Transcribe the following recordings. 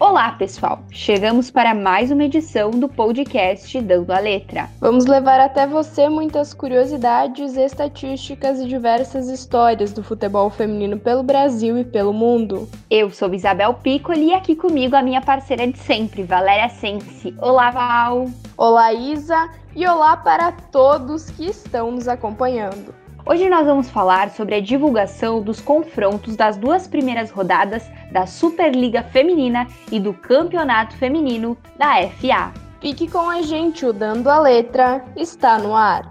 Olá, pessoal! Chegamos para mais uma edição do podcast Dando a Letra. Vamos levar até você muitas curiosidades, estatísticas e diversas histórias do futebol feminino pelo Brasil e pelo mundo. Eu sou Isabel Piccoli e aqui comigo a minha parceira de sempre, Valéria Sense. Olá, Val! Olá, Isa! E olá para todos que estão nos acompanhando. Hoje nós vamos falar sobre a divulgação dos confrontos das duas primeiras rodadas da Superliga Feminina e do Campeonato Feminino da FA. Fique com a gente, o Dando a Letra está no ar.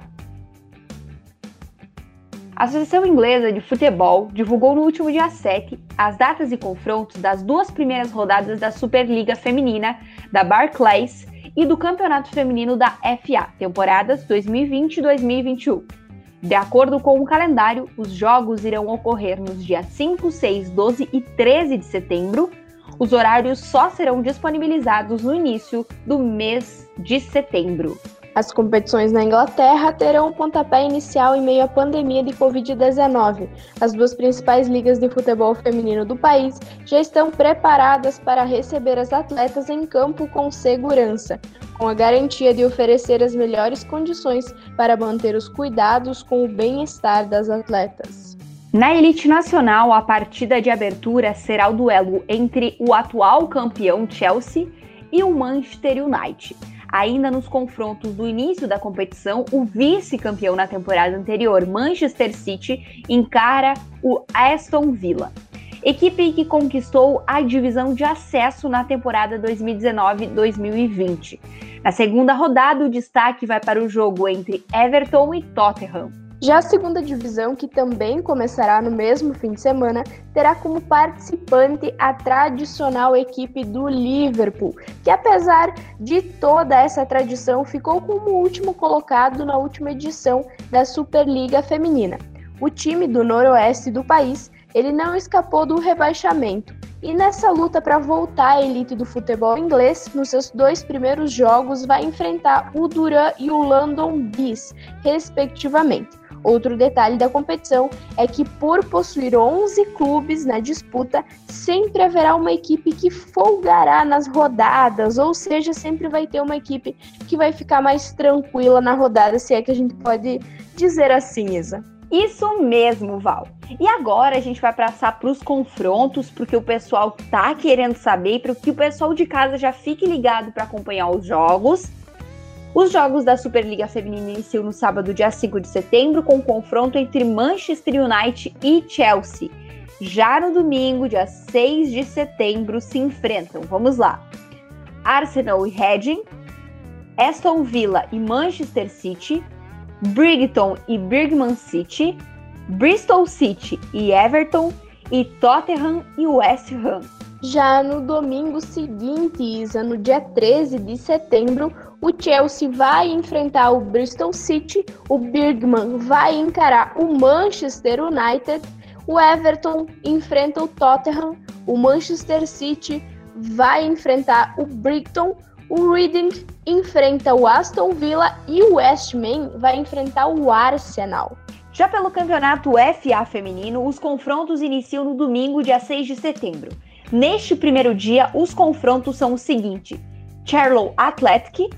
A Associação Inglesa de Futebol divulgou no último dia 7 as datas e confrontos das duas primeiras rodadas da Superliga Feminina da Barclays e do Campeonato Feminino da FA, temporadas 2020 e 2021. De acordo com o calendário, os jogos irão ocorrer nos dias 5, 6, 12 e 13 de setembro. Os horários só serão disponibilizados no início do mês de setembro. As competições na Inglaterra terão o pontapé inicial em meio à pandemia de Covid-19. As duas principais ligas de futebol feminino do país já estão preparadas para receber as atletas em campo com segurança, com a garantia de oferecer as melhores condições para manter os cuidados com o bem-estar das atletas. Na elite nacional, a partida de abertura será o duelo entre o atual campeão Chelsea e o Manchester United. Ainda nos confrontos do início da competição, o vice-campeão na temporada anterior, Manchester City, encara o Aston Villa. Equipe que conquistou a divisão de acesso na temporada 2019-2020. Na segunda rodada, o destaque vai para o jogo entre Everton e Tottenham. Já a segunda divisão, que também começará no mesmo fim de semana, terá como participante a tradicional equipe do Liverpool, que apesar de toda essa tradição, ficou como último colocado na última edição da Superliga Feminina. O time do noroeste do país, ele não escapou do rebaixamento. E nessa luta para voltar à elite do futebol inglês, nos seus dois primeiros jogos vai enfrentar o Duran e o London Bees, respectivamente. Outro detalhe da competição é que, por possuir 11 clubes na disputa, sempre haverá uma equipe que folgará nas rodadas, ou seja, sempre vai ter uma equipe que vai ficar mais tranquila na rodada, se é que a gente pode dizer assim, Isa. Isso mesmo, Val. E agora a gente vai passar para os confrontos, porque o pessoal tá querendo saber, para que o pessoal de casa já fique ligado para acompanhar os jogos. Os jogos da Superliga Feminina iniciam no sábado, dia 5 de setembro, com o um confronto entre Manchester United e Chelsea. Já no domingo, dia 6 de setembro, se enfrentam. Vamos lá. Arsenal e Reading, Aston Villa e Manchester City, Brighton e Birmingham City, Bristol City e Everton e Tottenham e West Ham. Já no domingo seguinte, Isa, no dia 13 de setembro, o Chelsea vai enfrentar o Bristol City, o Birmingham vai encarar o Manchester United, o Everton enfrenta o Tottenham, o Manchester City vai enfrentar o Brighton, o Reading enfrenta o Aston Villa e o West Ham vai enfrentar o Arsenal. Já pelo campeonato FA feminino, os confrontos iniciam no domingo, dia 6 de setembro. Neste primeiro dia, os confrontos são os seguintes: Charlotte Athletic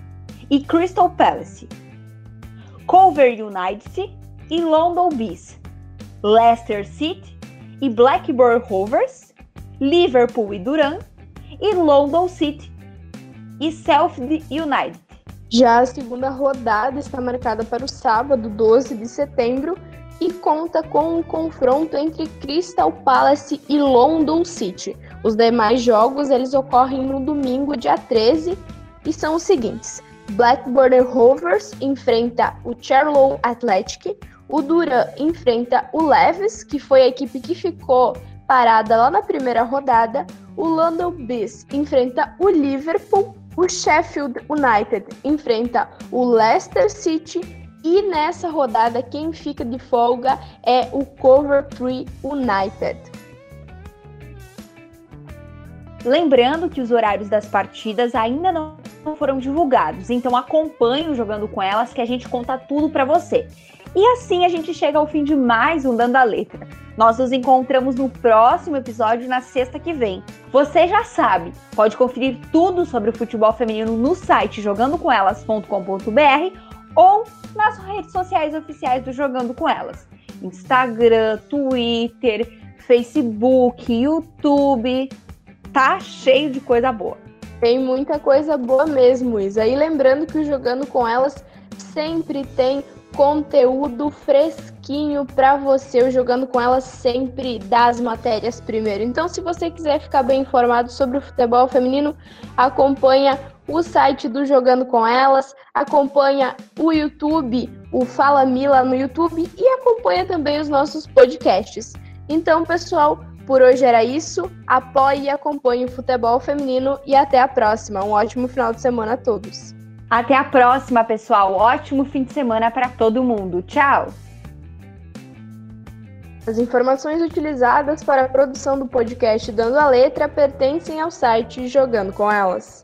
e Crystal Palace, Culver United e London Bees, Leicester City e Blackburn Rovers, Liverpool e Duran e London City e Sheffield United. Já a segunda rodada está marcada para o sábado, 12 de setembro, e conta com um confronto entre Crystal Palace e London City. Os demais jogos eles ocorrem no domingo, dia 13, e são os seguintes: Blackburn Rovers enfrenta o Charlotte Athletic, o Duran enfrenta o Leves, que foi a equipe que ficou parada lá na primeira rodada, o London Bees enfrenta o Liverpool, o Sheffield United enfrenta o Leicester City e nessa rodada, quem fica de folga é o Coventry United. Lembrando que os horários das partidas ainda não foram divulgados, então acompanhe o Jogando com Elas que a gente conta tudo para você. E assim a gente chega ao fim de mais um Dando a Letra. Nós nos encontramos no próximo episódio na sexta que vem. Você já sabe, pode conferir tudo sobre o futebol feminino no site jogandocomelas.com.br ou nas redes sociais oficiais do Jogando com Elas. Instagram, Twitter, Facebook, YouTube. Tá cheio de coisa boa. Tem muita coisa boa mesmo, Isa. E lembrando que o Jogando com Elas sempre tem conteúdo fresquinho para você, o Jogando com Elas sempre das matérias primeiro. Então, se você quiser ficar bem informado sobre o futebol feminino, acompanha o site do Jogando com Elas, acompanha o YouTube, o Fala Mila no YouTube e acompanha também os nossos podcasts. Então, pessoal, por hoje era isso. Apoie e acompanhe o futebol feminino e até a próxima. Um ótimo final de semana a todos. Até a próxima, pessoal. Ótimo fim de semana para todo mundo. Tchau! As informações utilizadas para a produção do podcast Dando a Letra pertencem ao site Jogando com Elas.